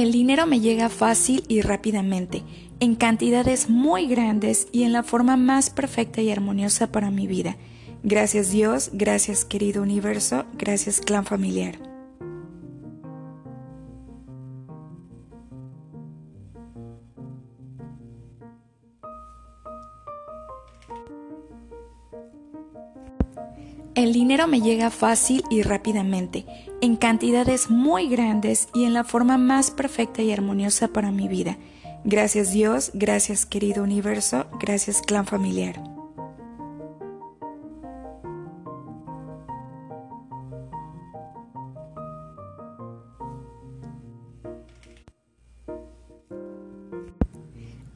El dinero me llega fácil y rápidamente, en cantidades muy grandes y en la forma más perfecta y armoniosa para mi vida. Gracias Dios, gracias querido universo, gracias clan familiar. Me llega fácil y rápidamente, en cantidades muy grandes y en la forma más perfecta y armoniosa para mi vida. Gracias Dios, gracias querido universo, gracias clan familiar.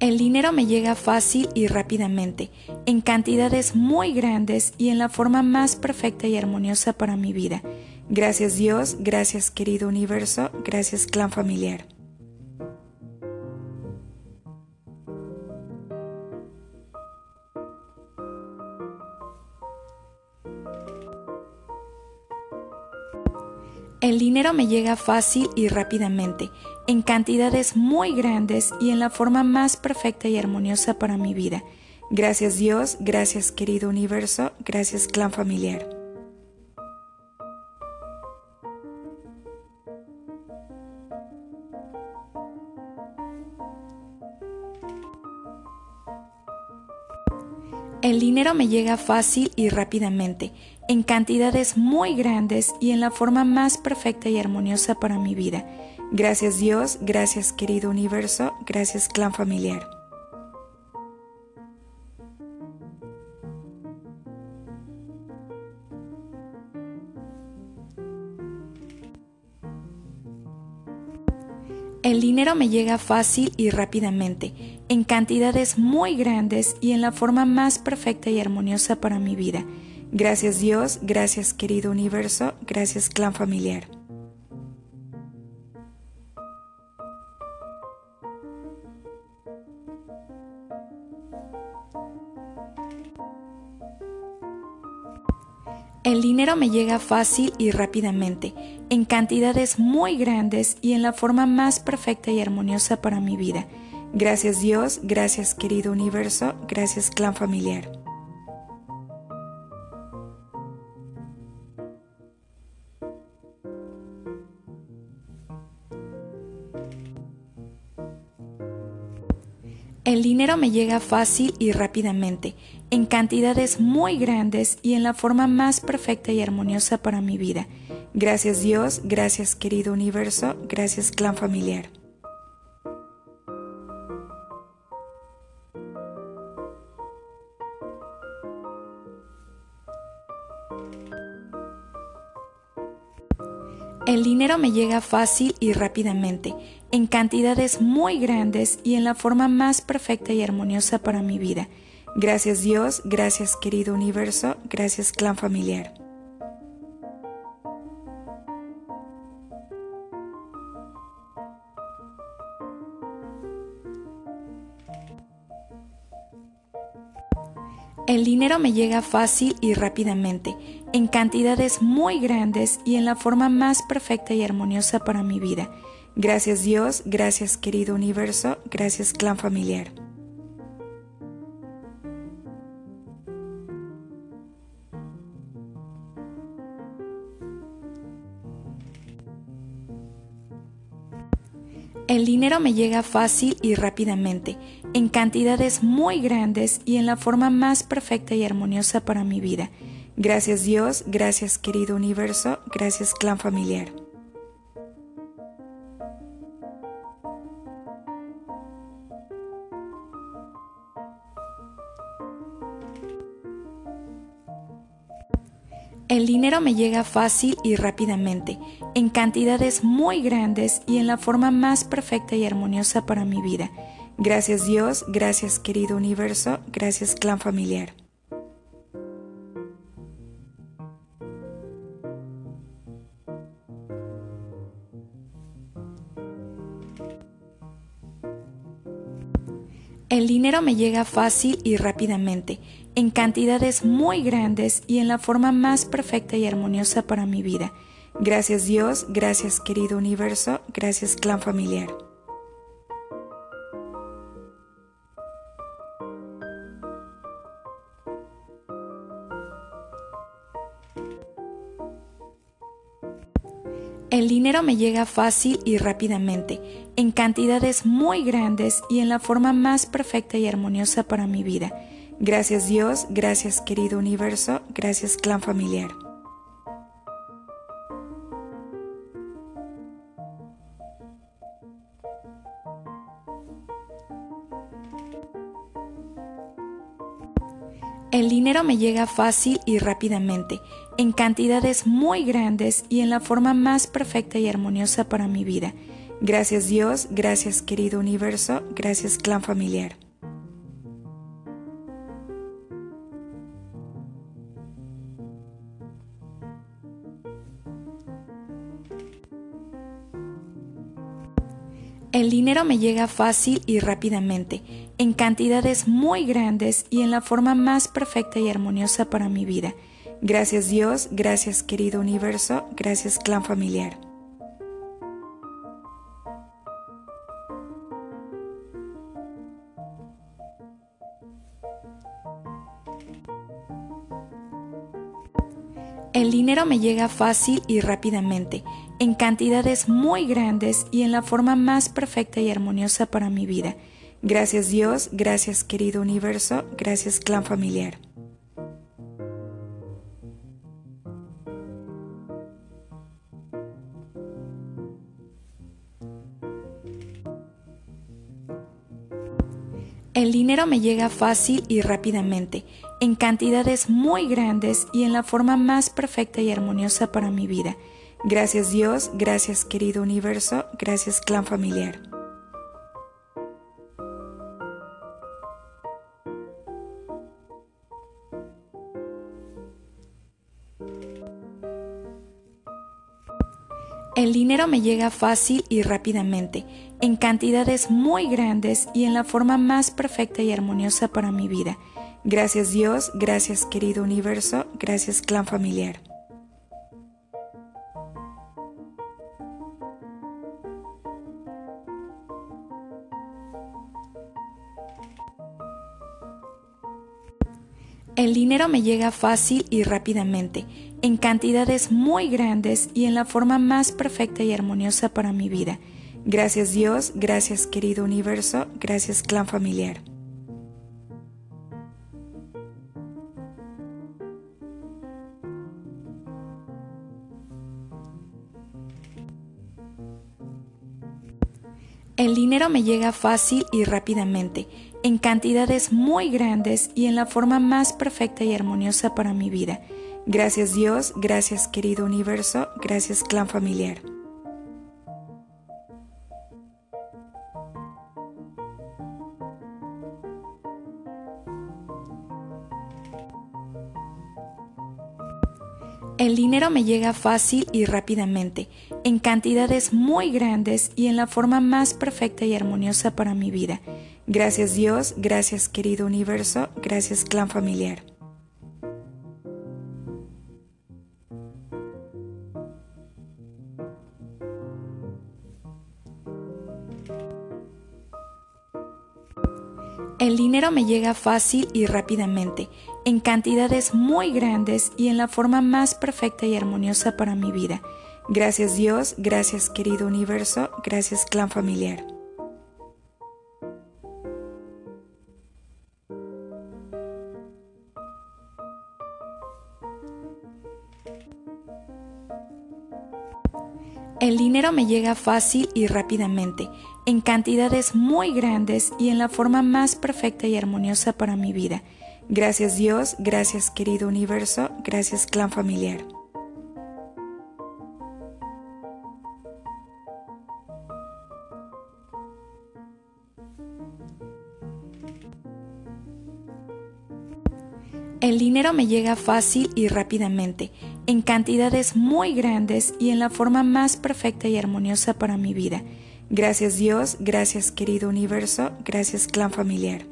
El dinero me llega fácil y rápidamente, en cantidades muy grandes y en la forma más perfecta y armoniosa para mi vida. Gracias Dios, gracias querido universo, gracias clan familiar. El dinero me llega fácil y rápidamente, en cantidades muy grandes y en la forma más perfecta y armoniosa para mi vida. Gracias Dios, gracias querido universo, gracias clan familiar. El dinero me llega fácil y rápidamente, en cantidades muy grandes y en la forma más perfecta y armoniosa para mi vida. Gracias Dios, gracias querido universo, gracias clan familiar. El dinero me llega fácil y rápidamente, en cantidades muy grandes y en la forma más perfecta y armoniosa para mi vida. Gracias Dios, gracias querido universo, gracias clan familiar. El dinero me llega fácil y rápidamente, en cantidades muy grandes y en la forma más perfecta y armoniosa para mi vida. Gracias Dios, gracias querido universo, gracias clan familiar. Dinero me llega fácil y rápidamente, en cantidades muy grandes y en la forma más perfecta y armoniosa para mi vida. Gracias Dios, gracias querido universo, gracias clan familiar. El dinero me llega fácil y rápidamente, en cantidades muy grandes y en la forma más perfecta y armoniosa para mi vida. Gracias Dios, gracias querido universo, gracias clan familiar. El dinero me llega fácil y rápidamente, en cantidades muy grandes y en la forma más perfecta y armoniosa para mi vida. Gracias Dios, gracias querido universo, gracias clan familiar. El dinero me llega fácil y rápidamente, en cantidades muy grandes y en la forma más perfecta y armoniosa para mi vida. Gracias Dios, gracias querido universo, gracias clan familiar. El dinero me llega fácil y rápidamente, en cantidades muy grandes y en la forma más perfecta y armoniosa para mi vida. Gracias Dios, gracias querido universo, gracias clan familiar. El dinero me llega fácil y rápidamente, en cantidades muy grandes y en la forma más perfecta y armoniosa para mi vida. Gracias Dios, gracias querido universo, gracias clan familiar. El dinero me llega fácil y rápidamente, en cantidades muy grandes y en la forma más perfecta y armoniosa para mi vida. Gracias Dios, gracias querido universo, gracias clan familiar. El dinero me llega fácil y rápidamente, en cantidades muy grandes y en la forma más perfecta y armoniosa para mi vida. Gracias Dios, gracias querido universo, gracias clan familiar. El dinero me llega fácil y rápidamente, en cantidades muy grandes y en la forma más perfecta y armoniosa para mi vida. Gracias Dios, gracias querido universo, gracias clan familiar. El dinero me llega fácil y rápidamente, en cantidades muy grandes y en la forma más perfecta y armoniosa para mi vida. Gracias Dios, gracias querido universo, gracias clan familiar. El dinero me llega fácil y rápidamente, en cantidades muy grandes y en la forma más perfecta y armoniosa para mi vida. Gracias Dios, gracias querido universo, gracias clan familiar. El dinero me llega fácil y rápidamente, en cantidades muy grandes y en la forma más perfecta y armoniosa para mi vida. Gracias Dios, gracias querido universo, gracias clan familiar. El dinero me llega fácil y rápidamente, en cantidades muy grandes y en la forma más perfecta y armoniosa para mi vida. Gracias Dios, gracias querido universo, gracias clan familiar. El dinero me llega fácil y rápidamente, en cantidades muy grandes y en la forma más perfecta y armoniosa para mi vida. Gracias Dios, gracias querido universo, gracias clan familiar. El dinero me llega fácil y rápidamente, en cantidades muy grandes y en la forma más perfecta y armoniosa para mi vida. Gracias Dios, gracias querido universo, gracias clan familiar. El dinero me llega fácil y rápidamente, en cantidades muy grandes y en la forma más perfecta y armoniosa para mi vida. Gracias Dios, gracias querido universo, gracias clan familiar. El dinero me llega fácil y rápidamente, en cantidades muy grandes y en la forma más perfecta y armoniosa para mi vida. Gracias Dios, gracias querido universo, gracias clan familiar. El dinero me llega fácil y rápidamente, en cantidades muy grandes y en la forma más perfecta y armoniosa para mi vida. Gracias Dios, gracias querido universo, gracias clan familiar.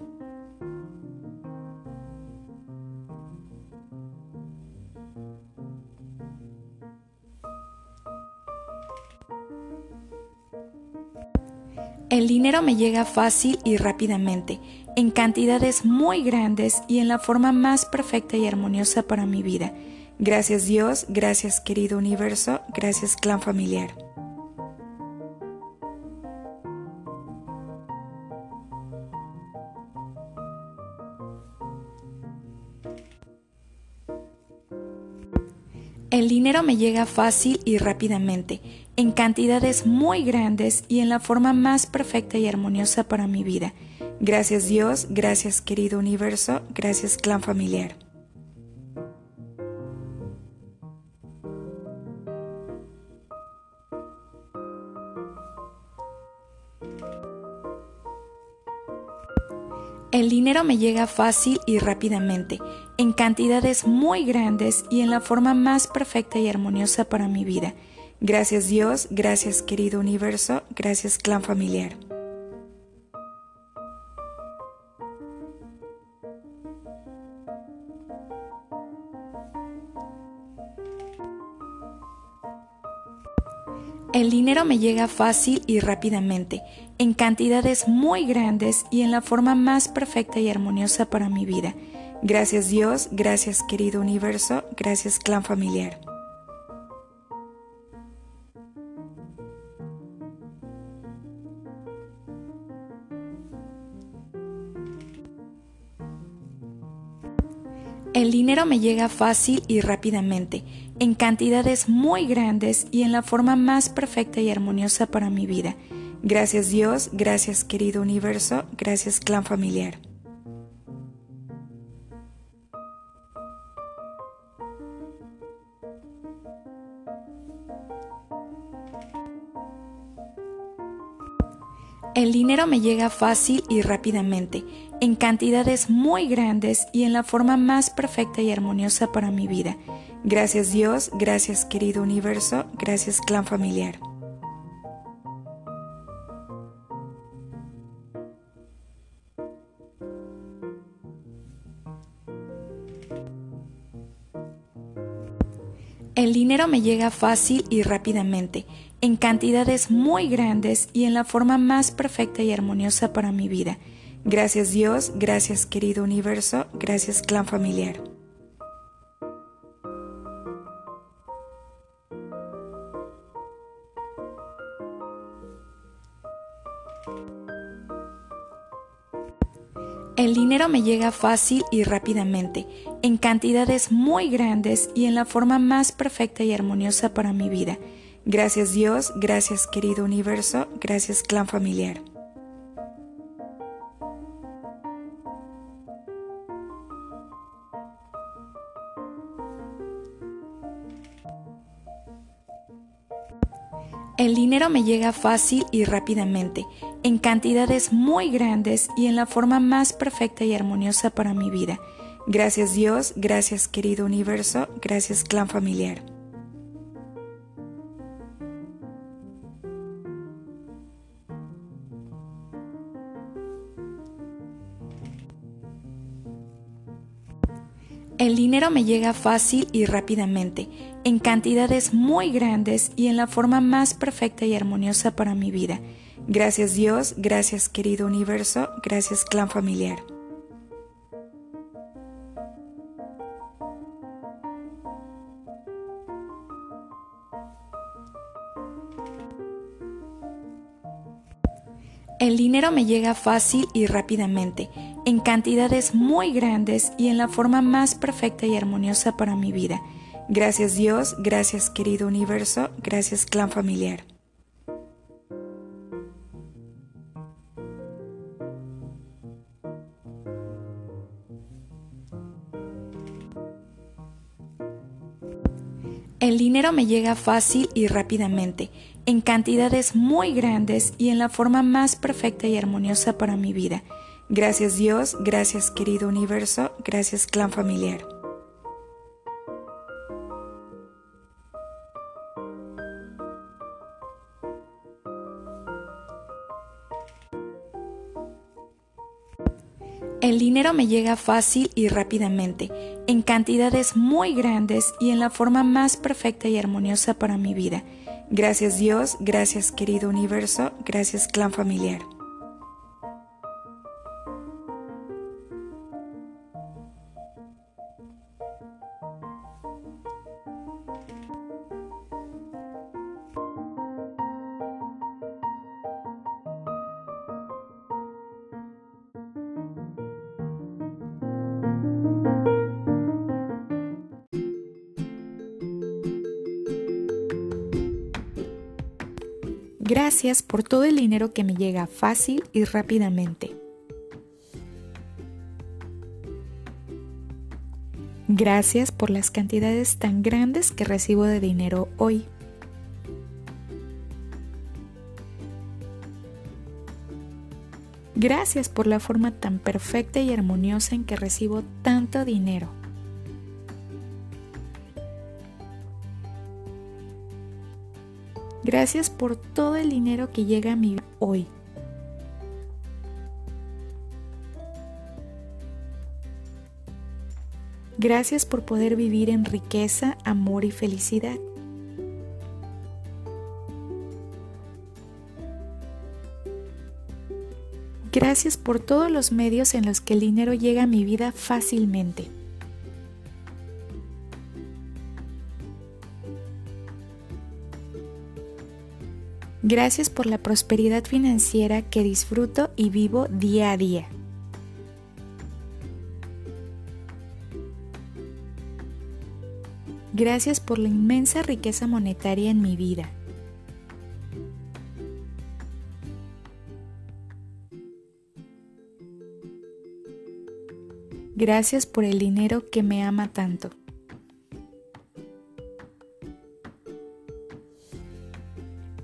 El dinero me llega fácil y rápidamente, en cantidades muy grandes y en la forma más perfecta y armoniosa para mi vida. Gracias Dios, gracias querido universo, gracias clan familiar. El dinero me llega fácil y rápidamente, en cantidades muy grandes y en la forma más perfecta y armoniosa para mi vida. Gracias Dios, gracias querido universo, gracias clan familiar. El dinero me llega fácil y rápidamente, en cantidades muy grandes y en la forma más perfecta y armoniosa para mi vida. Gracias Dios, gracias querido universo, gracias clan familiar. El dinero me llega fácil y rápidamente, en cantidades muy grandes y en la forma más perfecta y armoniosa para mi vida. Gracias Dios, gracias querido universo, gracias clan familiar. El dinero me llega fácil y rápidamente, en cantidades muy grandes y en la forma más perfecta y armoniosa para mi vida. Gracias Dios, gracias querido universo, gracias clan familiar. El dinero me llega fácil y rápidamente, en cantidades muy grandes y en la forma más perfecta y armoniosa para mi vida. Gracias Dios, gracias querido universo, gracias clan familiar. El dinero me llega fácil y rápidamente, en cantidades muy grandes y en la forma más perfecta y armoniosa para mi vida. Gracias Dios, gracias querido universo, gracias clan familiar. El dinero me llega fácil y rápidamente, en cantidades muy grandes y en la forma más perfecta y armoniosa para mi vida. Gracias Dios, gracias querido universo, gracias clan familiar. El dinero me llega fácil y rápidamente, en cantidades muy grandes y en la forma más perfecta y armoniosa para mi vida. Gracias Dios, gracias querido universo, gracias clan familiar. El dinero me llega fácil y rápidamente, en cantidades muy grandes y en la forma más perfecta y armoniosa para mi vida. Gracias Dios, gracias querido universo, gracias clan familiar. Me llega fácil y rápidamente, en cantidades muy grandes y en la forma más perfecta y armoniosa para mi vida. Gracias Dios, gracias querido universo, gracias clan familiar. El dinero me llega fácil y rápidamente, en cantidades muy grandes y en la forma más perfecta y armoniosa para mi vida. Gracias Dios, gracias querido universo, gracias clan familiar. El dinero me llega fácil y rápidamente, en cantidades muy grandes y en la forma más perfecta y armoniosa para mi vida. Gracias Dios, gracias querido universo, gracias clan familiar. Gracias por todo el dinero que me llega fácil y rápidamente. Gracias por las cantidades tan grandes que recibo de dinero hoy. Gracias por la forma tan perfecta y armoniosa en que recibo tanto dinero. Gracias por todo el dinero que llega a mi vida hoy. Gracias por poder vivir en riqueza, amor y felicidad. Gracias por todos los medios en los que el dinero llega a mi vida fácilmente. Gracias por la prosperidad financiera que disfruto y vivo día a día. Gracias por la inmensa riqueza monetaria en mi vida. Gracias por el dinero que me ama tanto.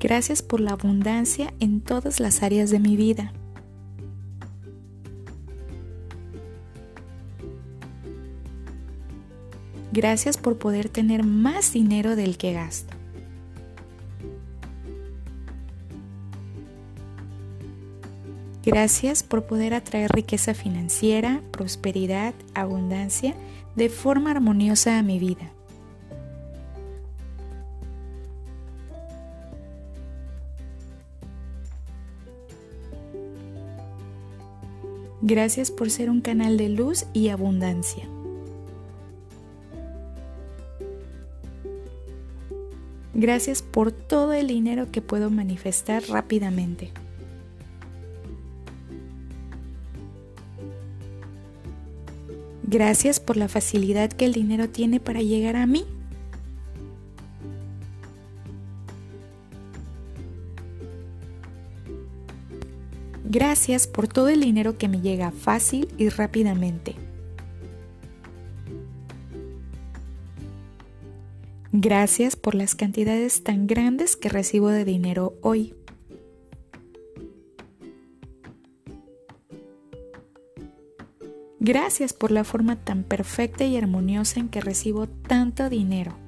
Gracias por la abundancia en todas las áreas de mi vida. Gracias por poder tener más dinero del que gasto. Gracias por poder atraer riqueza financiera, prosperidad, abundancia de forma armoniosa a mi vida. Gracias por ser un canal de luz y abundancia. Gracias por todo el dinero que puedo manifestar rápidamente. Gracias por la facilidad que el dinero tiene para llegar a mí. Gracias por todo el dinero que me llega fácil y rápidamente. Gracias por las cantidades tan grandes que recibo de dinero hoy. Gracias por la forma tan perfecta y armoniosa en que recibo tanto dinero.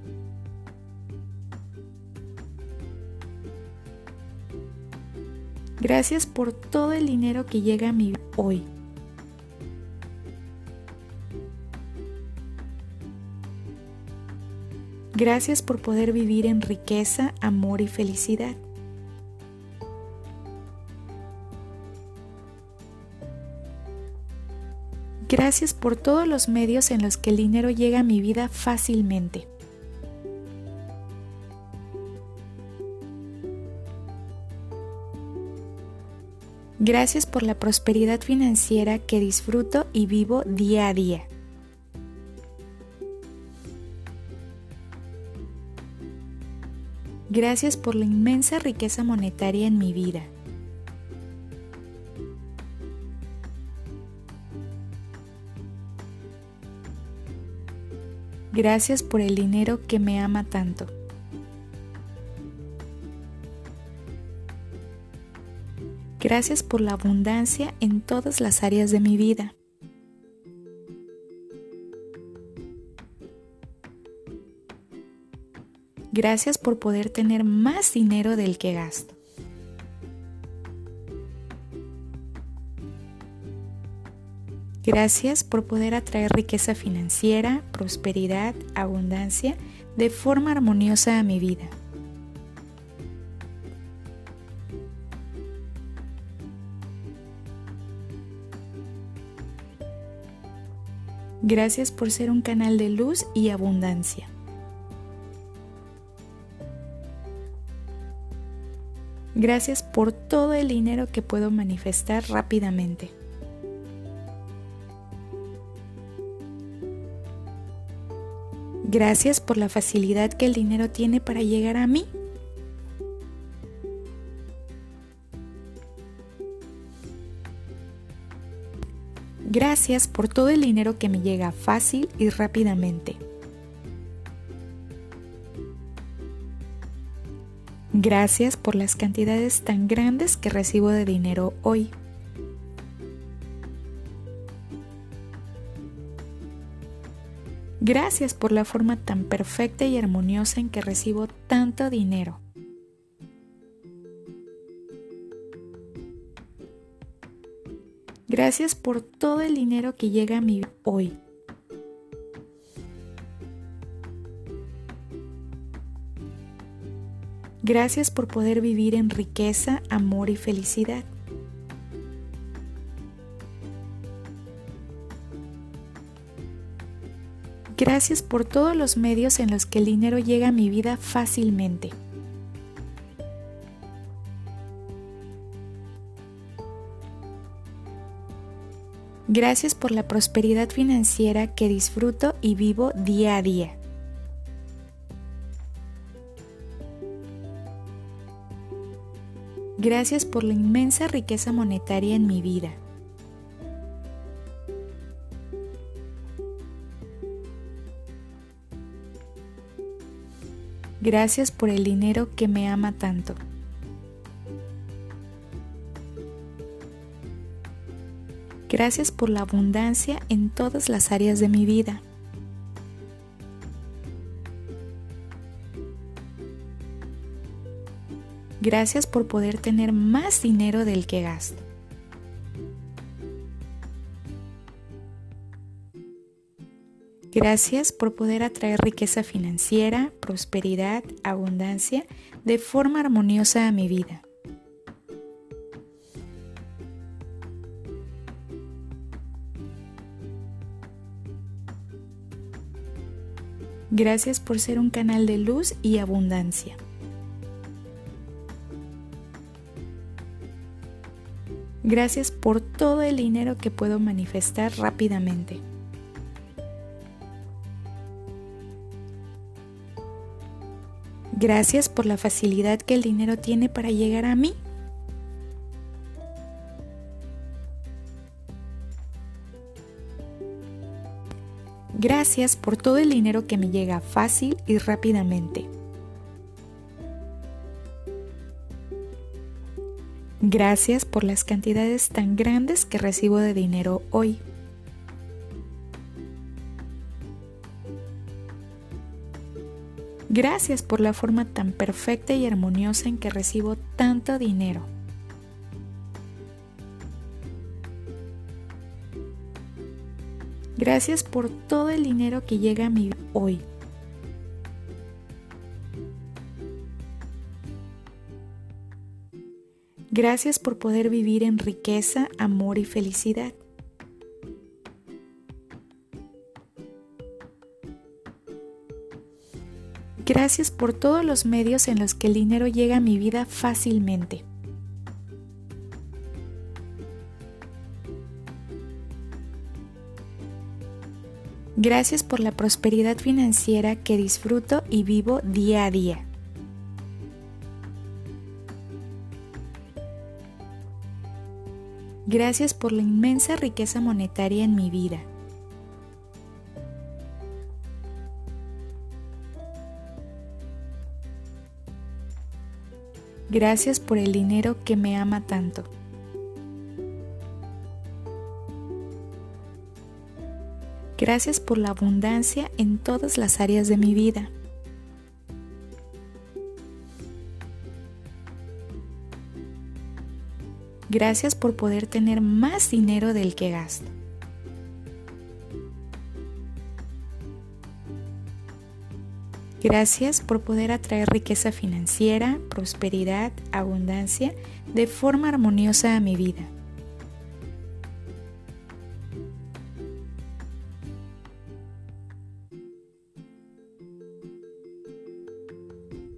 Gracias por todo el dinero que llega a mi vida hoy. Gracias por poder vivir en riqueza, amor y felicidad. Gracias por todos los medios en los que el dinero llega a mi vida fácilmente. Gracias por la prosperidad financiera que disfruto y vivo día a día. Gracias por la inmensa riqueza monetaria en mi vida. Gracias por el dinero que me ama tanto. Gracias por la abundancia en todas las áreas de mi vida. Gracias por poder tener más dinero del que gasto. Gracias por poder atraer riqueza financiera, prosperidad, abundancia de forma armoniosa a mi vida. Gracias por ser un canal de luz y abundancia. Gracias por todo el dinero que puedo manifestar rápidamente. Gracias por la facilidad que el dinero tiene para llegar a mí. Gracias por todo el dinero que me llega fácil y rápidamente. Gracias por las cantidades tan grandes que recibo de dinero hoy. Gracias por la forma tan perfecta y armoniosa en que recibo tanto dinero. Gracias por todo el dinero que llega a mí hoy. Gracias por poder vivir en riqueza, amor y felicidad. Gracias por todos los medios en los que el dinero llega a mi vida fácilmente. Gracias por la prosperidad financiera que disfruto y vivo día a día. Gracias por la inmensa riqueza monetaria en mi vida. Gracias por el dinero que me ama tanto. Gracias por la abundancia en todas las áreas de mi vida. Gracias por poder tener más dinero del que gasto. Gracias por poder atraer riqueza financiera, prosperidad, abundancia de forma armoniosa a mi vida. Gracias por ser un canal de luz y abundancia. Gracias por todo el dinero que puedo manifestar rápidamente. Gracias por la facilidad que el dinero tiene para llegar a mí. Gracias por todo el dinero que me llega fácil y rápidamente. Gracias por las cantidades tan grandes que recibo de dinero hoy. Gracias por la forma tan perfecta y armoniosa en que recibo tanto dinero. Gracias por todo el dinero que llega a mí hoy. Gracias por poder vivir en riqueza, amor y felicidad. Gracias por todos los medios en los que el dinero llega a mi vida fácilmente. Gracias por la prosperidad financiera que disfruto y vivo día a día. Gracias por la inmensa riqueza monetaria en mi vida. Gracias por el dinero que me ama tanto. Gracias por la abundancia en todas las áreas de mi vida. Gracias por poder tener más dinero del que gasto. Gracias por poder atraer riqueza financiera, prosperidad, abundancia de forma armoniosa a mi vida.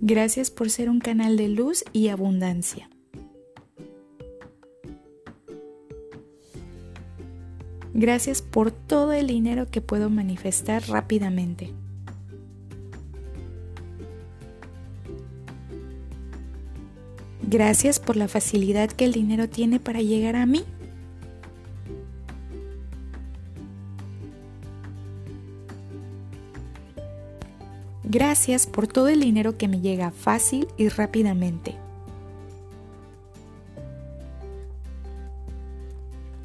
Gracias por ser un canal de luz y abundancia. Gracias por todo el dinero que puedo manifestar rápidamente. Gracias por la facilidad que el dinero tiene para llegar a mí. Gracias por todo el dinero que me llega fácil y rápidamente.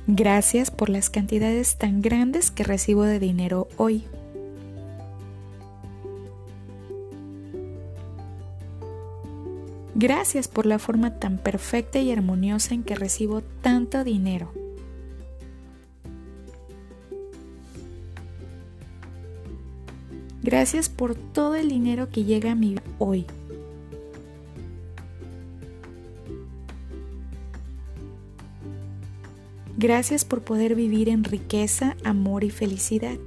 Gracias por las cantidades tan grandes que recibo de dinero hoy. Gracias por la forma tan perfecta y armoniosa en que recibo tanto dinero. Gracias por todo el dinero que llega a mi vida hoy. Gracias por poder vivir en riqueza, amor y felicidad.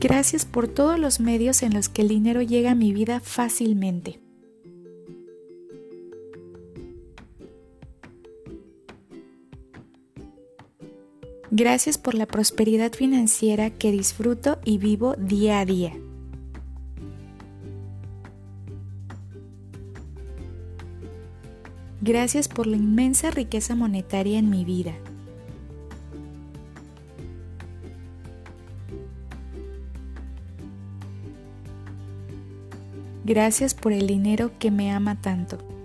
Gracias por todos los medios en los que el dinero llega a mi vida fácilmente. Gracias por la prosperidad financiera que disfruto y vivo día a día. Gracias por la inmensa riqueza monetaria en mi vida. Gracias por el dinero que me ama tanto.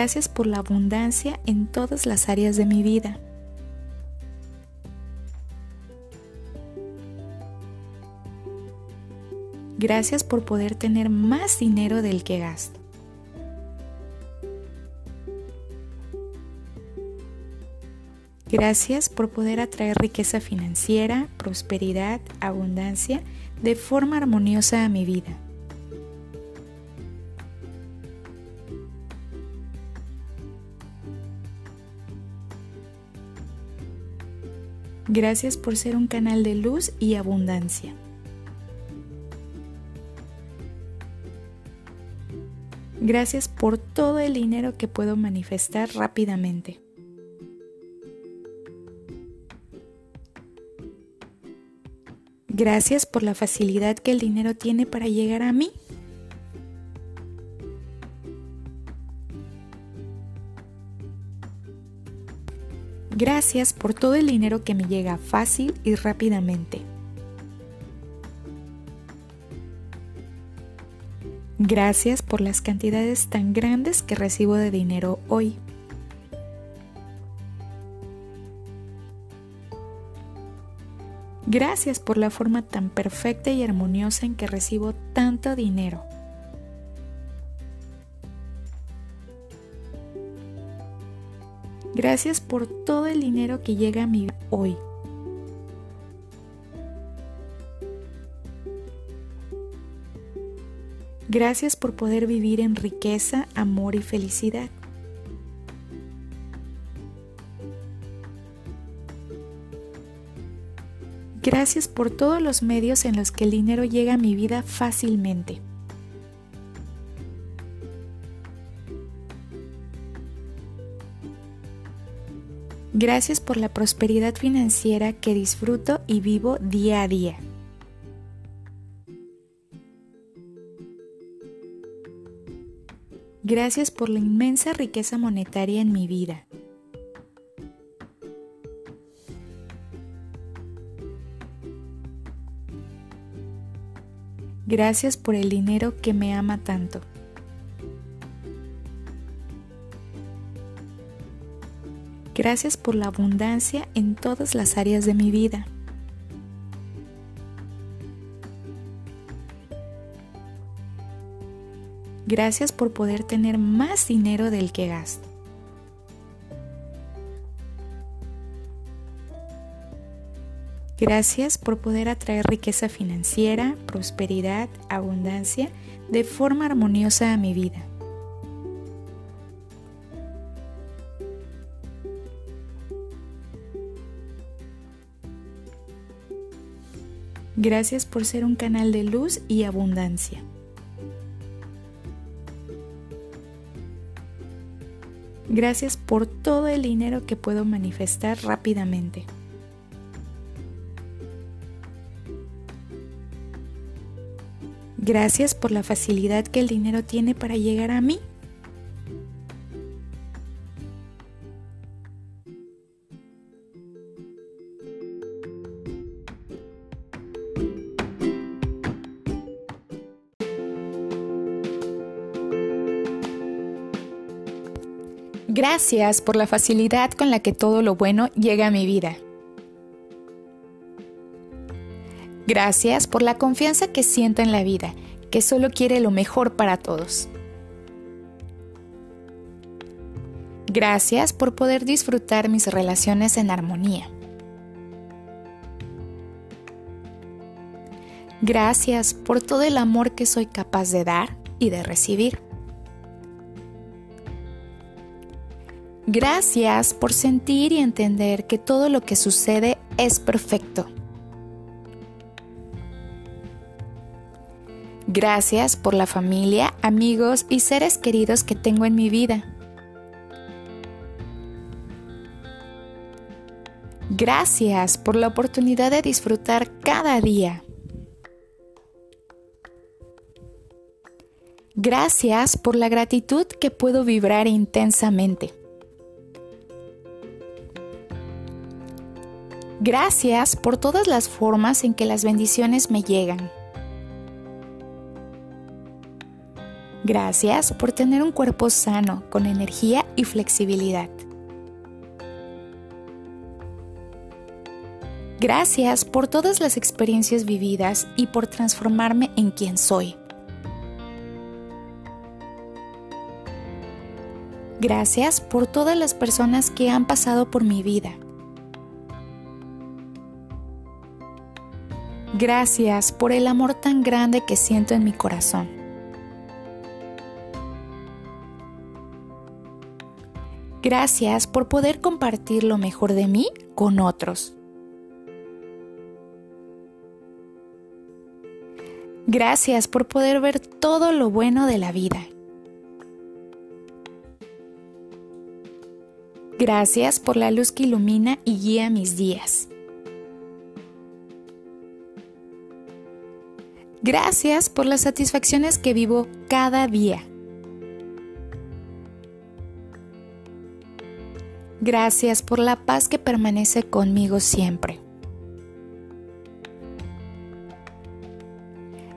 Gracias por la abundancia en todas las áreas de mi vida. Gracias por poder tener más dinero del que gasto. Gracias por poder atraer riqueza financiera, prosperidad, abundancia de forma armoniosa a mi vida. Gracias por ser un canal de luz y abundancia. Gracias por todo el dinero que puedo manifestar rápidamente. Gracias por la facilidad que el dinero tiene para llegar a mí. Gracias por todo el dinero que me llega fácil y rápidamente. Gracias por las cantidades tan grandes que recibo de dinero hoy. Gracias por la forma tan perfecta y armoniosa en que recibo tanto dinero. Gracias por todo el dinero que llega a mi vida hoy. Gracias por poder vivir en riqueza, amor y felicidad. Gracias por todos los medios en los que el dinero llega a mi vida fácilmente. Gracias por la prosperidad financiera que disfruto y vivo día a día. Gracias por la inmensa riqueza monetaria en mi vida. Gracias por el dinero que me ama tanto. Gracias por la abundancia en todas las áreas de mi vida. Gracias por poder tener más dinero del que gasto. Gracias por poder atraer riqueza financiera, prosperidad, abundancia de forma armoniosa a mi vida. Gracias por ser un canal de luz y abundancia. Gracias por todo el dinero que puedo manifestar rápidamente. Gracias por la facilidad que el dinero tiene para llegar a mí. Gracias por la facilidad con la que todo lo bueno llega a mi vida. Gracias por la confianza que siento en la vida, que solo quiere lo mejor para todos. Gracias por poder disfrutar mis relaciones en armonía. Gracias por todo el amor que soy capaz de dar y de recibir. Gracias por sentir y entender que todo lo que sucede es perfecto. Gracias por la familia, amigos y seres queridos que tengo en mi vida. Gracias por la oportunidad de disfrutar cada día. Gracias por la gratitud que puedo vibrar intensamente. Gracias por todas las formas en que las bendiciones me llegan. Gracias por tener un cuerpo sano, con energía y flexibilidad. Gracias por todas las experiencias vividas y por transformarme en quien soy. Gracias por todas las personas que han pasado por mi vida Gracias por el amor tan grande que siento en mi corazón. Gracias por poder compartir lo mejor de mí con otros. Gracias por poder ver todo lo bueno de la vida. Gracias por la luz que ilumina y guía mis días. Gracias por las satisfacciones que vivo cada día. Gracias por la paz que permanece conmigo siempre.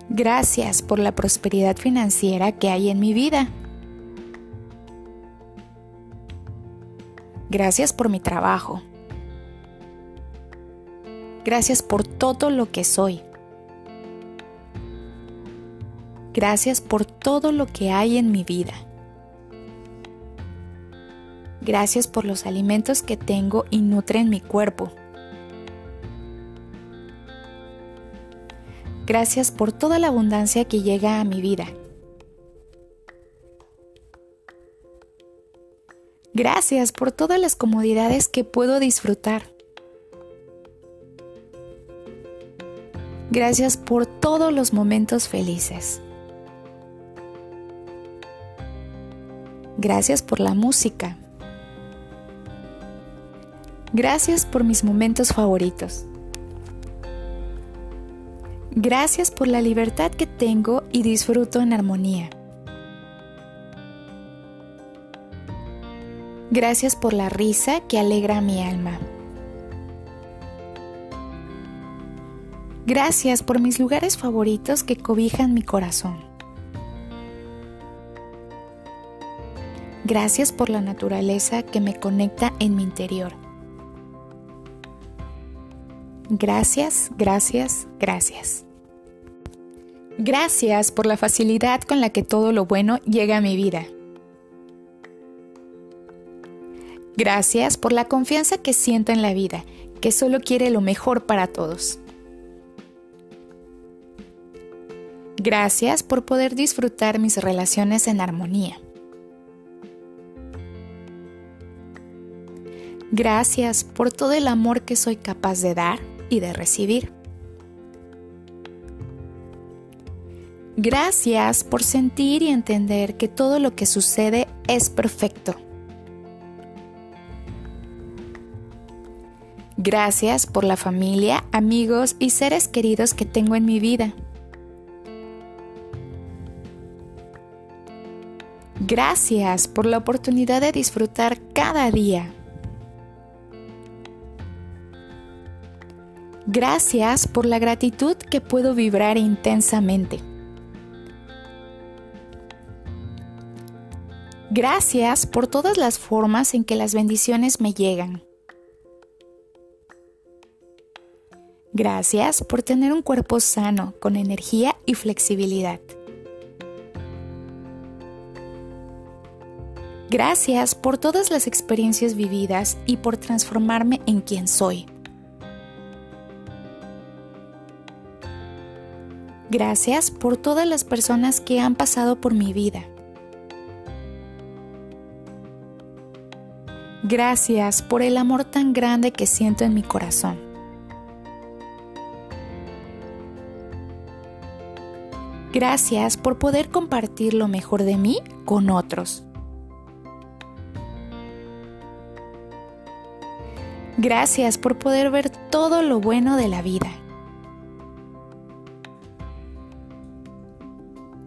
Gracias por la prosperidad financiera que hay en mi vida. Gracias por mi trabajo. Gracias por todo lo que soy. Gracias por todo lo que hay en mi vida. Gracias por los alimentos que tengo y nutren mi cuerpo. Gracias por toda la abundancia que llega a mi vida. Gracias por todas las comodidades que puedo disfrutar. Gracias por todos los momentos felices. Gracias por la música. Gracias por mis momentos favoritos. Gracias por la libertad que tengo y disfruto en armonía. Gracias por la risa que alegra mi alma. Gracias por mis lugares favoritos que cobijan mi corazón. Gracias por la naturaleza que me conecta en mi interior. Gracias, gracias, gracias. Gracias por la facilidad con la que todo lo bueno llega a mi vida. Gracias por la confianza que siento en la vida, que solo quiere lo mejor para todos. Gracias por poder disfrutar mis relaciones en armonía. Gracias por todo el amor que soy capaz de dar y de recibir. Gracias por sentir y entender que todo lo que sucede es perfecto. Gracias por la familia, amigos y seres queridos que tengo en mi vida. Gracias por la oportunidad de disfrutar cada día. Gracias por la gratitud que puedo vibrar intensamente. Gracias por todas las formas en que las bendiciones me llegan. Gracias por tener un cuerpo sano, con energía y flexibilidad. Gracias por todas las experiencias vividas y por transformarme en quien soy. Gracias por todas las personas que han pasado por mi vida. Gracias por el amor tan grande que siento en mi corazón. Gracias por poder compartir lo mejor de mí con otros. Gracias por poder ver todo lo bueno de la vida.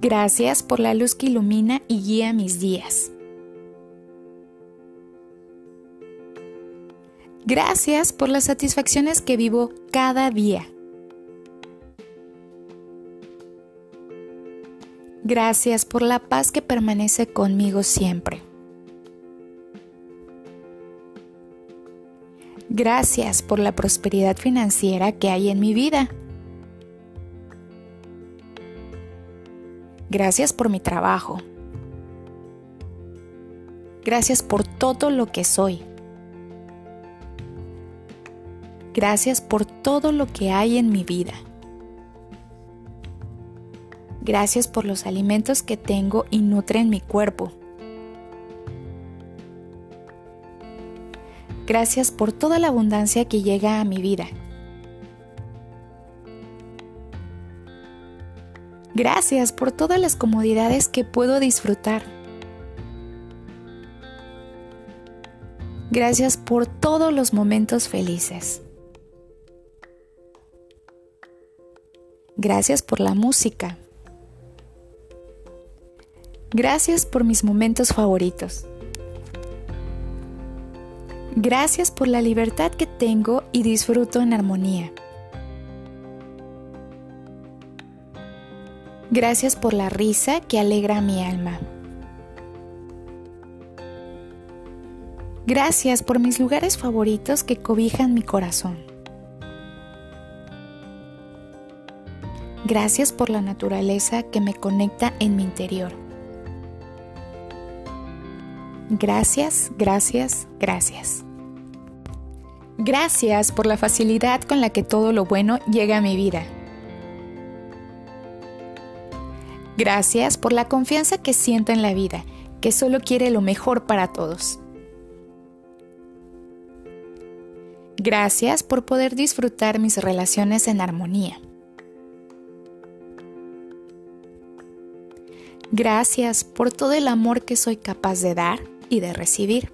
Gracias por la luz que ilumina y guía mis días. Gracias por las satisfacciones que vivo cada día. Gracias por la paz que permanece conmigo siempre. Gracias por la prosperidad financiera que hay en mi vida. Gracias por mi trabajo. Gracias por todo lo que soy. Gracias por todo lo que hay en mi vida. Gracias por los alimentos que tengo y nutren mi cuerpo. Gracias por toda la abundancia que llega a mi vida. Gracias por todas las comodidades que puedo disfrutar. Gracias por todos los momentos felices. Gracias por la música. Gracias por mis momentos favoritos. Gracias por la libertad que tengo y disfruto en armonía. Gracias por la risa que alegra mi alma. Gracias por mis lugares favoritos que cobijan mi corazón. Gracias por la naturaleza que me conecta en mi interior. Gracias, gracias, gracias. Gracias por la facilidad con la que todo lo bueno llega a mi vida. Gracias por la confianza que siento en la vida, que solo quiere lo mejor para todos. Gracias por poder disfrutar mis relaciones en armonía. Gracias por todo el amor que soy capaz de dar y de recibir.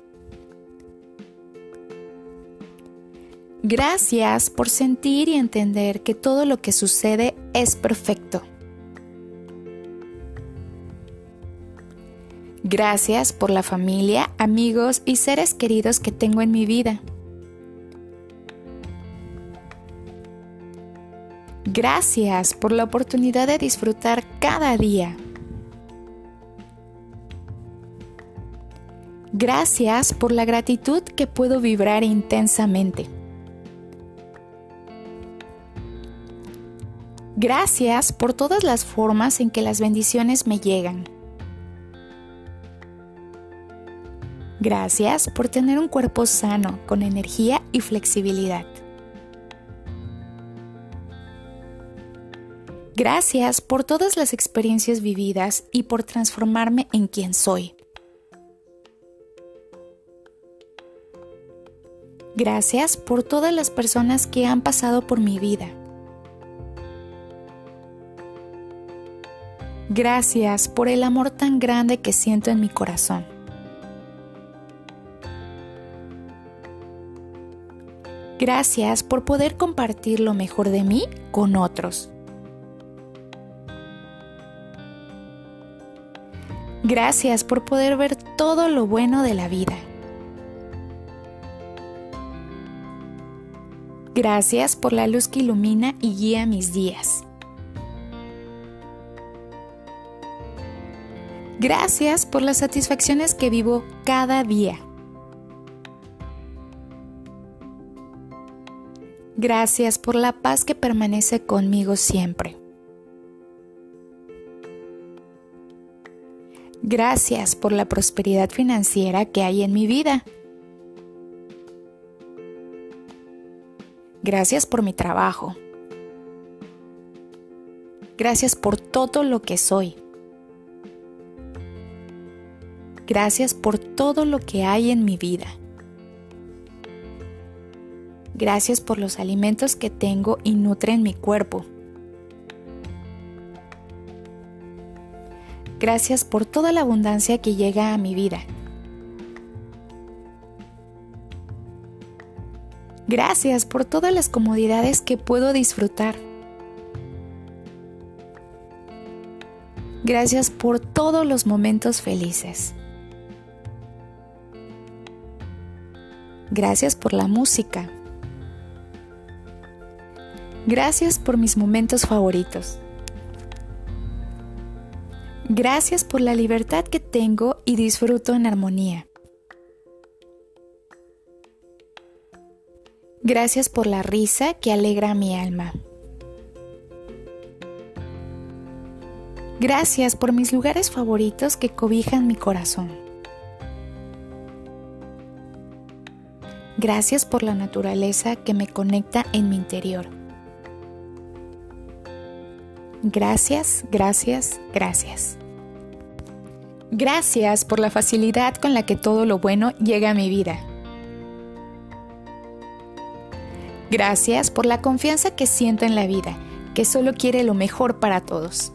Gracias por sentir y entender que todo lo que sucede es perfecto. Gracias por la familia, amigos y seres queridos que tengo en mi vida. Gracias por la oportunidad de disfrutar cada día. Gracias por la gratitud que puedo vibrar intensamente. Gracias por todas las formas en que las bendiciones me llegan. Gracias por tener un cuerpo sano, con energía y flexibilidad. Gracias por todas las experiencias vividas y por transformarme en quien soy. Gracias por todas las personas que han pasado por mi vida. Gracias por el amor tan grande que siento en mi corazón. Gracias por poder compartir lo mejor de mí con otros. Gracias por poder ver todo lo bueno de la vida. Gracias por la luz que ilumina y guía mis días. Gracias por las satisfacciones que vivo cada día. Gracias por la paz que permanece conmigo siempre. Gracias por la prosperidad financiera que hay en mi vida. Gracias por mi trabajo. Gracias por todo lo que soy. Gracias por todo lo que hay en mi vida. Gracias por los alimentos que tengo y nutren mi cuerpo. Gracias por toda la abundancia que llega a mi vida. Gracias por todas las comodidades que puedo disfrutar. Gracias por todos los momentos felices. Gracias por la música. Gracias por mis momentos favoritos. Gracias por la libertad que tengo y disfruto en armonía. Gracias por la risa que alegra mi alma. Gracias por mis lugares favoritos que cobijan mi corazón. Gracias por la naturaleza que me conecta en mi interior. Gracias, gracias, gracias. Gracias por la facilidad con la que todo lo bueno llega a mi vida. Gracias por la confianza que siento en la vida, que solo quiere lo mejor para todos.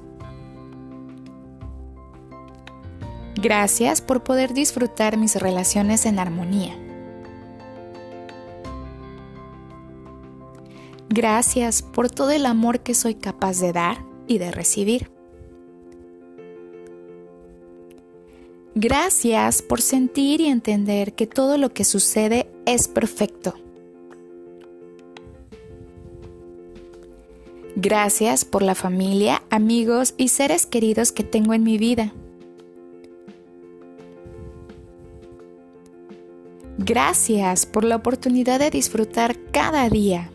Gracias por poder disfrutar mis relaciones en armonía. Gracias por todo el amor que soy capaz de dar y de recibir. Gracias por sentir y entender que todo lo que sucede es perfecto. Gracias por la familia, amigos y seres queridos que tengo en mi vida. Gracias por la oportunidad de disfrutar cada día.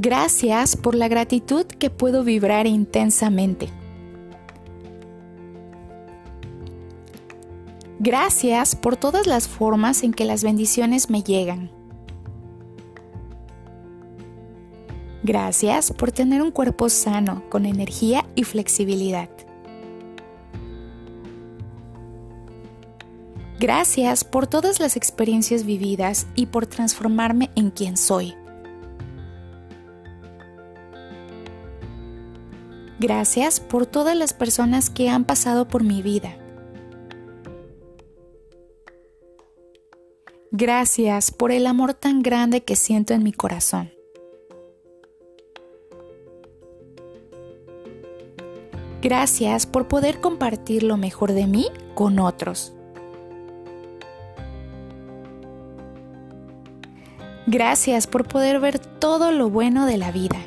Gracias por la gratitud que puedo vibrar intensamente. Gracias por todas las formas en que las bendiciones me llegan. Gracias por tener un cuerpo sano, con energía y flexibilidad. Gracias por todas las experiencias vividas y por transformarme en quien soy. Gracias por todas las personas que han pasado por mi vida Gracias por el amor tan grande que siento en mi corazón. Gracias por poder compartir lo mejor de mí con otros. Gracias por poder ver todo lo bueno de la vida.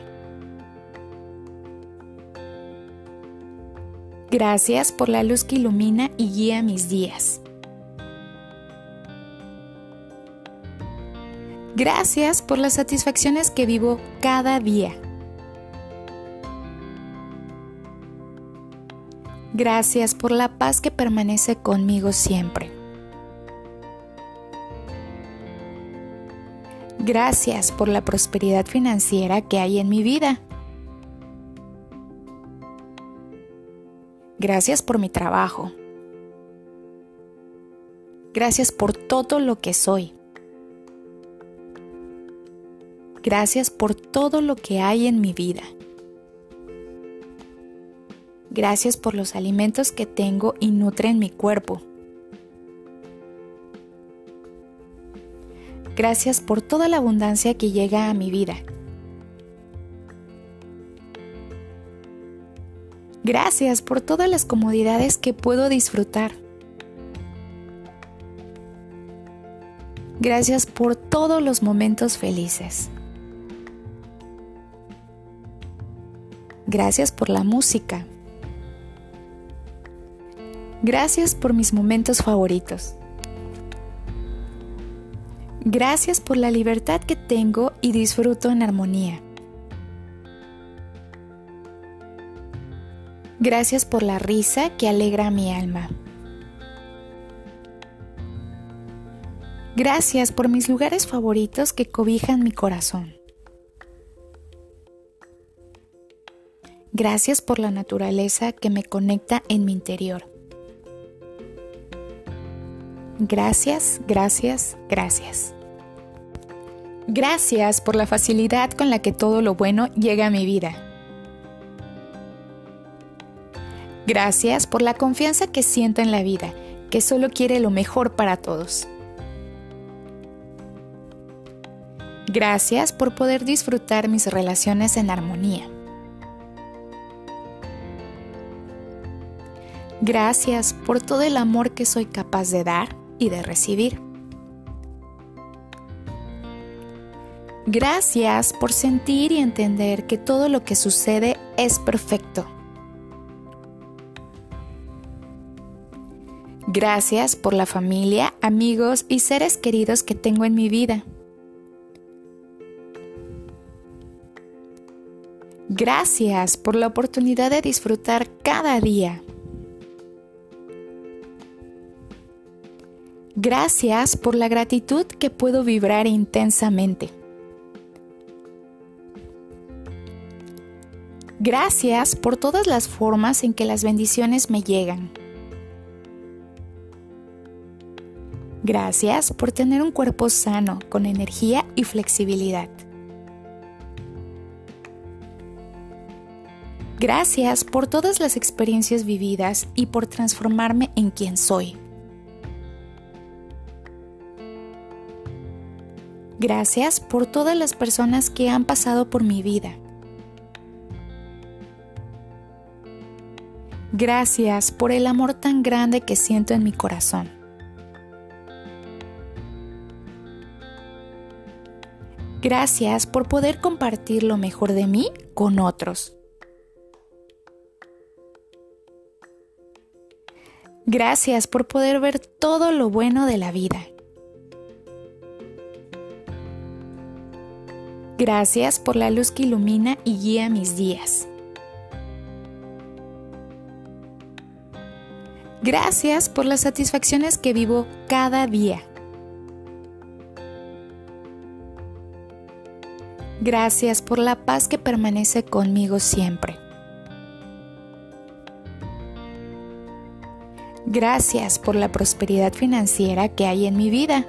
Gracias por la luz que ilumina y guía mis días. Gracias por las satisfacciones que vivo cada día. Gracias por la paz que permanece conmigo siempre. Gracias por la prosperidad financiera que hay en mi vida. Gracias por mi trabajo. Gracias por todo lo que soy. Gracias por todo lo que hay en mi vida. Gracias por los alimentos que tengo y nutren mi cuerpo. Gracias por toda la abundancia que llega a mi vida. Gracias por todas las comodidades que puedo disfrutar. Gracias por todos los momentos felices. Gracias por la música. Gracias por mis momentos favoritos. Gracias por la libertad que tengo y disfruto en armonía. Gracias por la risa que alegra mi alma. Gracias por mis lugares favoritos que cobijan mi corazón. Gracias por la naturaleza que me conecta en mi interior. Gracias, gracias, gracias. Gracias por la facilidad con la que todo lo bueno llega a mi vida. Gracias por la confianza que siento en la vida, que solo quiere lo mejor para todos. Gracias por poder disfrutar mis relaciones en armonía. Gracias por todo el amor que soy capaz de dar y de recibir. Gracias por sentir y entender que todo lo que sucede es perfecto. Gracias por la familia, amigos y seres queridos que tengo en mi vida. Gracias por la oportunidad de disfrutar cada día. Gracias por la gratitud que puedo vibrar intensamente. Gracias por todas las formas en que las bendiciones me llegan. Gracias por tener un cuerpo sano, con energía y flexibilidad. Gracias por todas las experiencias vividas y por transformarme en quien soy. Gracias por todas las personas que han pasado por mi vida. Gracias por el amor tan grande que siento en mi corazón. Gracias por poder compartir lo mejor de mí con otros. Gracias por poder ver todo lo bueno de la vida. Gracias por la luz que ilumina y guía mis días. Gracias por las satisfacciones que vivo cada día. Gracias por la paz que permanece conmigo siempre. Gracias por la prosperidad financiera que hay en mi vida.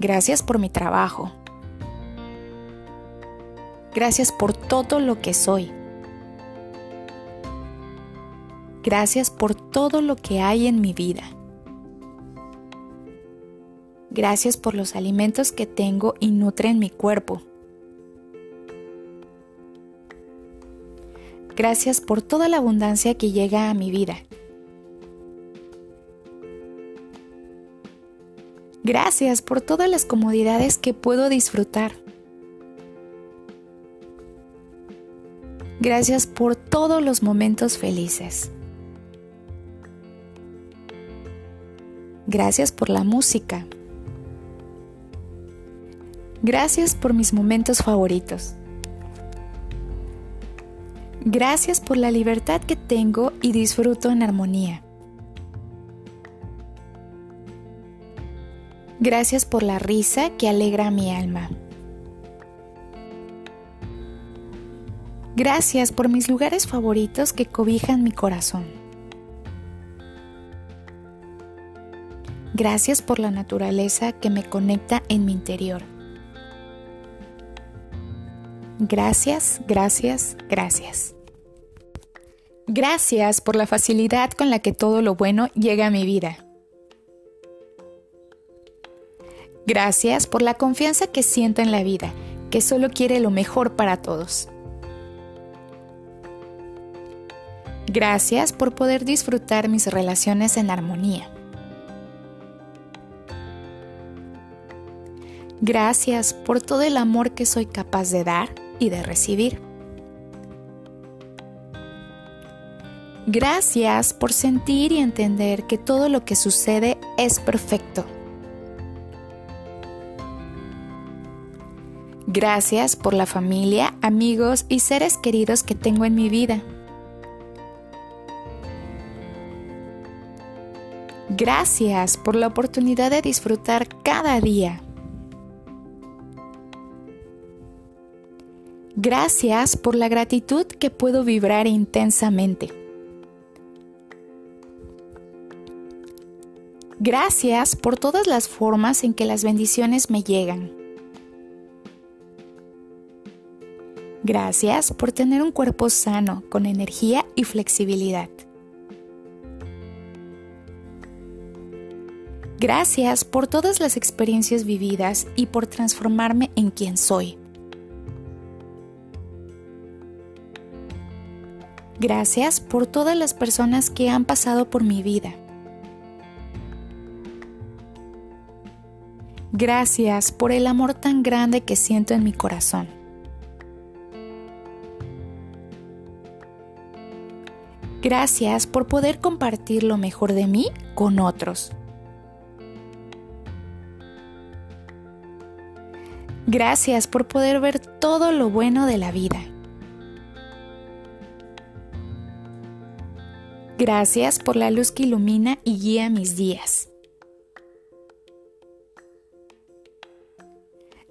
Gracias por mi trabajo. Gracias por todo lo que soy. Gracias por todo lo que hay en mi vida. Gracias por los alimentos que tengo y nutren mi cuerpo. Gracias por toda la abundancia que llega a mi vida. Gracias por todas las comodidades que puedo disfrutar. Gracias por todos los momentos felices. Gracias por la música. Gracias por mis momentos favoritos. Gracias por la libertad que tengo y disfruto en armonía. Gracias por la risa que alegra mi alma. Gracias por mis lugares favoritos que cobijan mi corazón. Gracias por la naturaleza que me conecta en mi interior. Gracias, gracias, gracias. Gracias por la facilidad con la que todo lo bueno llega a mi vida. Gracias por la confianza que siento en la vida, que solo quiere lo mejor para todos. Gracias por poder disfrutar mis relaciones en armonía. Gracias por todo el amor que soy capaz de dar y de recibir. Gracias por sentir y entender que todo lo que sucede es perfecto. Gracias por la familia, amigos y seres queridos que tengo en mi vida. Gracias por la oportunidad de disfrutar cada día. Gracias por la gratitud que puedo vibrar intensamente. Gracias por todas las formas en que las bendiciones me llegan. Gracias por tener un cuerpo sano, con energía y flexibilidad. Gracias por todas las experiencias vividas y por transformarme en quien soy. Gracias por todas las personas que han pasado por mi vida. Gracias por el amor tan grande que siento en mi corazón. Gracias por poder compartir lo mejor de mí con otros. Gracias por poder ver todo lo bueno de la vida. Gracias por la luz que ilumina y guía mis días.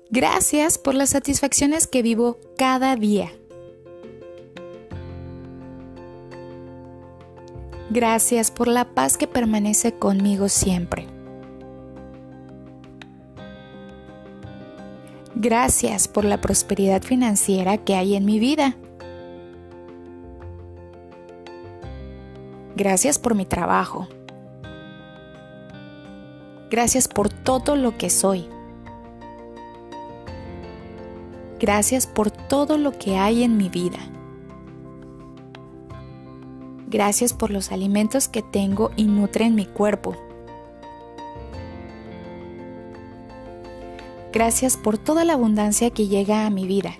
Gracias por las satisfacciones que vivo cada día. Gracias por la paz que permanece conmigo siempre. Gracias por la prosperidad financiera que hay en mi vida. Gracias por mi trabajo. Gracias por todo lo que soy. Gracias por todo lo que hay en mi vida. Gracias por los alimentos que tengo y nutren mi cuerpo. Gracias por toda la abundancia que llega a mi vida.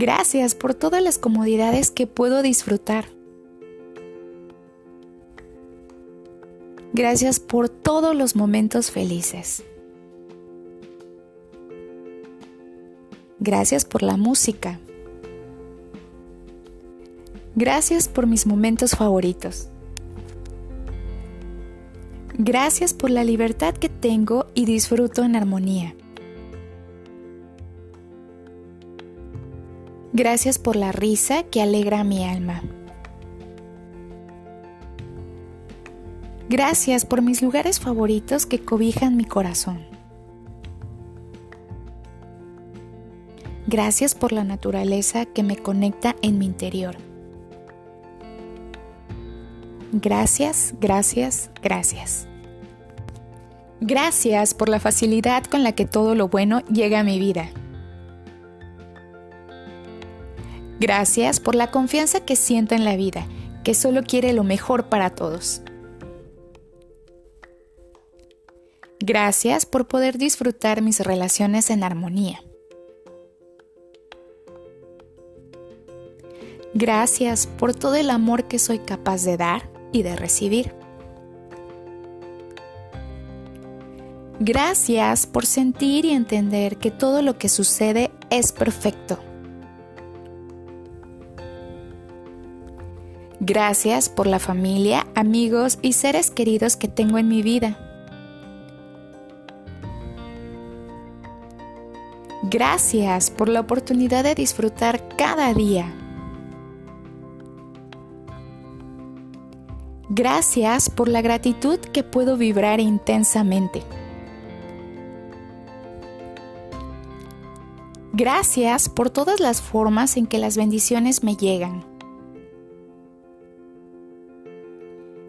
Gracias por todas las comodidades que puedo disfrutar. Gracias por todos los momentos felices. Gracias por la música, Gracias por mis momentos favoritos. Gracias por la libertad que tengo y disfruto en armonía. Gracias por la risa que alegra mi alma. Gracias por mis lugares favoritos que cobijan mi corazón. Gracias por la naturaleza que me conecta en mi interior. Gracias, gracias, gracias. Gracias por la facilidad con la que todo lo bueno llega a mi vida. Gracias por la confianza que siento en la vida, que solo quiere lo mejor para todos. Gracias por poder disfrutar mis relaciones en armonía. Gracias por todo el amor que soy capaz de dar y de recibir. Gracias por sentir y entender que todo lo que sucede es perfecto. Gracias por la familia, amigos y seres queridos que tengo en mi vida. Gracias por la oportunidad de disfrutar cada día. Gracias por la gratitud que puedo vibrar intensamente. Gracias por todas las formas en que las bendiciones me llegan.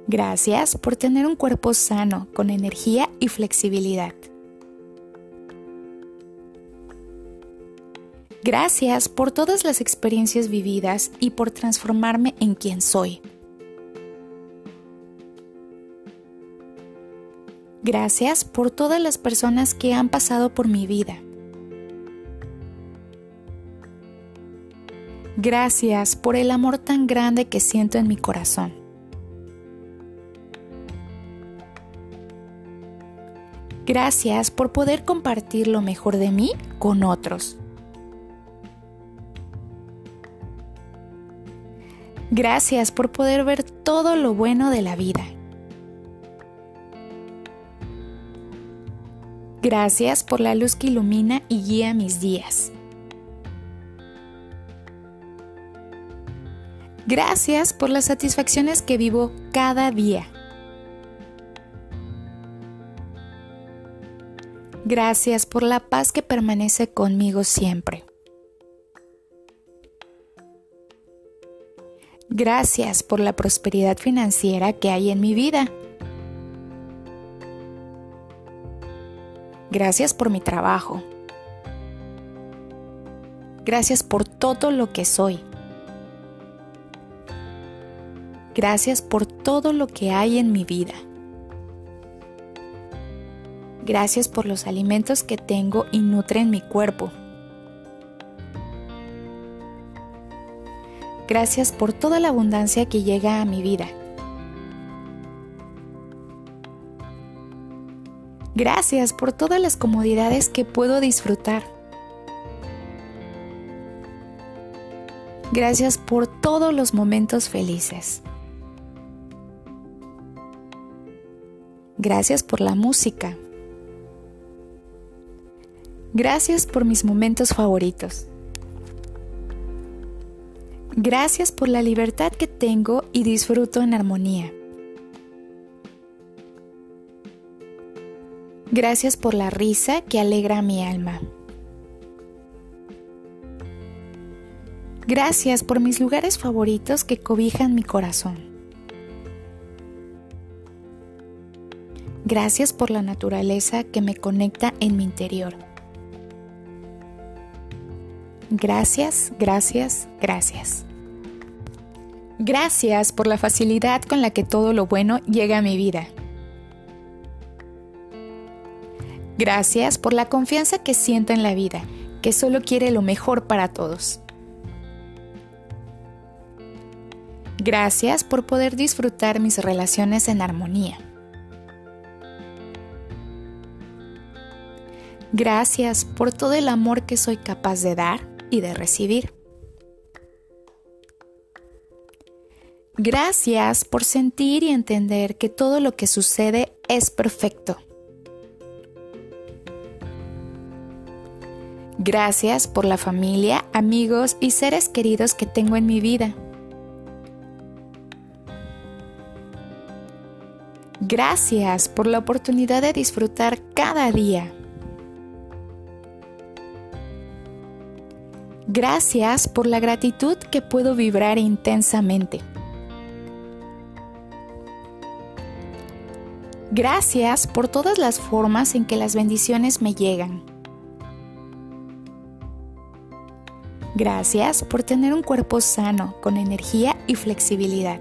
Gracias por tener un cuerpo sano, con energía y flexibilidad. Gracias por todas las experiencias vividas y por transformarme en quien soy. Gracias por todas las personas que han pasado por mi vida. Gracias por el amor tan grande que siento en mi corazón. Gracias por poder compartir lo mejor de mí con otros. Gracias por poder ver todo lo bueno de la vida. Gracias por la luz que ilumina y guía mis días. Gracias por las satisfacciones que vivo cada día. Gracias por la paz que permanece conmigo siempre. Gracias por la prosperidad financiera que hay en mi vida. Gracias por mi trabajo. Gracias por todo lo que soy. Gracias por todo lo que hay en mi vida. Gracias por los alimentos que tengo y nutren mi cuerpo. Gracias por toda la abundancia que llega a mi vida. Gracias por todas las comodidades que puedo disfrutar. Gracias por todos los momentos felices. Gracias por la música. Gracias por mis momentos favoritos. Gracias por la libertad que tengo y disfruto en armonía. Gracias por la risa que alegra mi alma. Gracias por mis lugares favoritos que cobijan mi corazón. Gracias por la naturaleza que me conecta en mi interior. Gracias, gracias, gracias. Gracias por la facilidad con la que todo lo bueno llega a mi vida. Gracias por la confianza que siento en la vida, que solo quiere lo mejor para todos. Gracias por poder disfrutar mis relaciones en armonía. Gracias por todo el amor que soy capaz de dar y de recibir. Gracias por sentir y entender que todo lo que sucede es perfecto. Gracias por la familia, amigos y seres queridos que tengo en mi vida. Gracias por la oportunidad de disfrutar cada día. Gracias por la gratitud que puedo vibrar intensamente. Gracias por todas las formas en que las bendiciones me llegan. Gracias por tener un cuerpo sano, con energía y flexibilidad.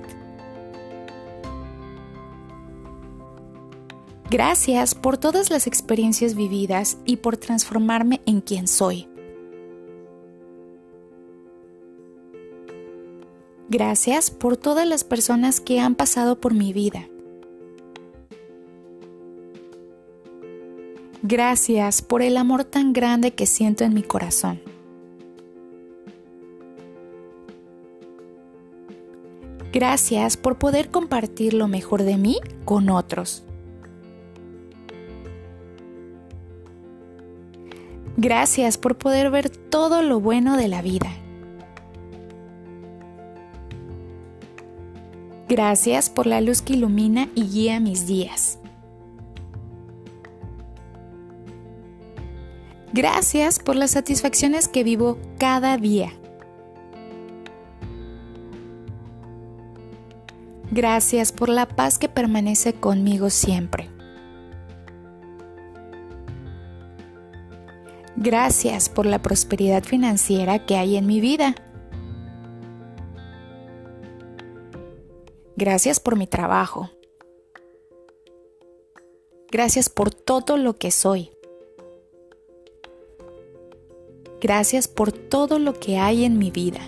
Gracias por todas las experiencias vividas y por transformarme en quien soy. Gracias por todas las personas que han pasado por mi vida. Gracias por el amor tan grande que siento en mi corazón. Gracias por poder compartir lo mejor de mí con otros. Gracias por poder ver todo lo bueno de la vida. Gracias por la luz que ilumina y guía mis días. Gracias por las satisfacciones que vivo cada día. Gracias por la paz que permanece conmigo siempre. Gracias por la prosperidad financiera que hay en mi vida. Gracias por mi trabajo. Gracias por todo lo que soy. Gracias por todo lo que hay en mi vida.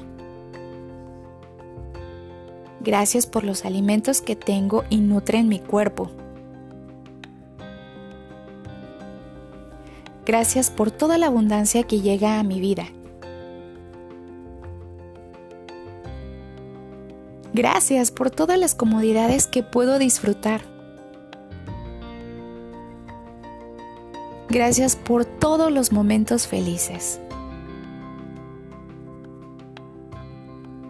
Gracias por los alimentos que tengo y nutren mi cuerpo. Gracias por toda la abundancia que llega a mi vida. Gracias por todas las comodidades que puedo disfrutar. Gracias por todos los momentos felices.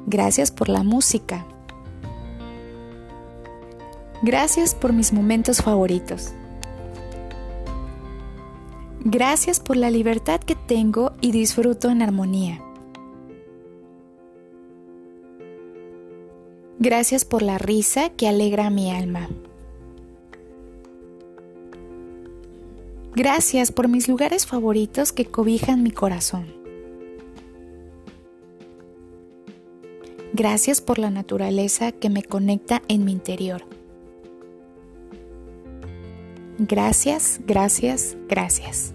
Gracias por la música. Gracias por mis momentos favoritos. Gracias por la libertad que tengo y disfruto en armonía. Gracias por la risa que alegra mi alma. Gracias por mis lugares favoritos que cobijan mi corazón. Gracias por la naturaleza que me conecta en mi interior. Gracias, gracias, gracias.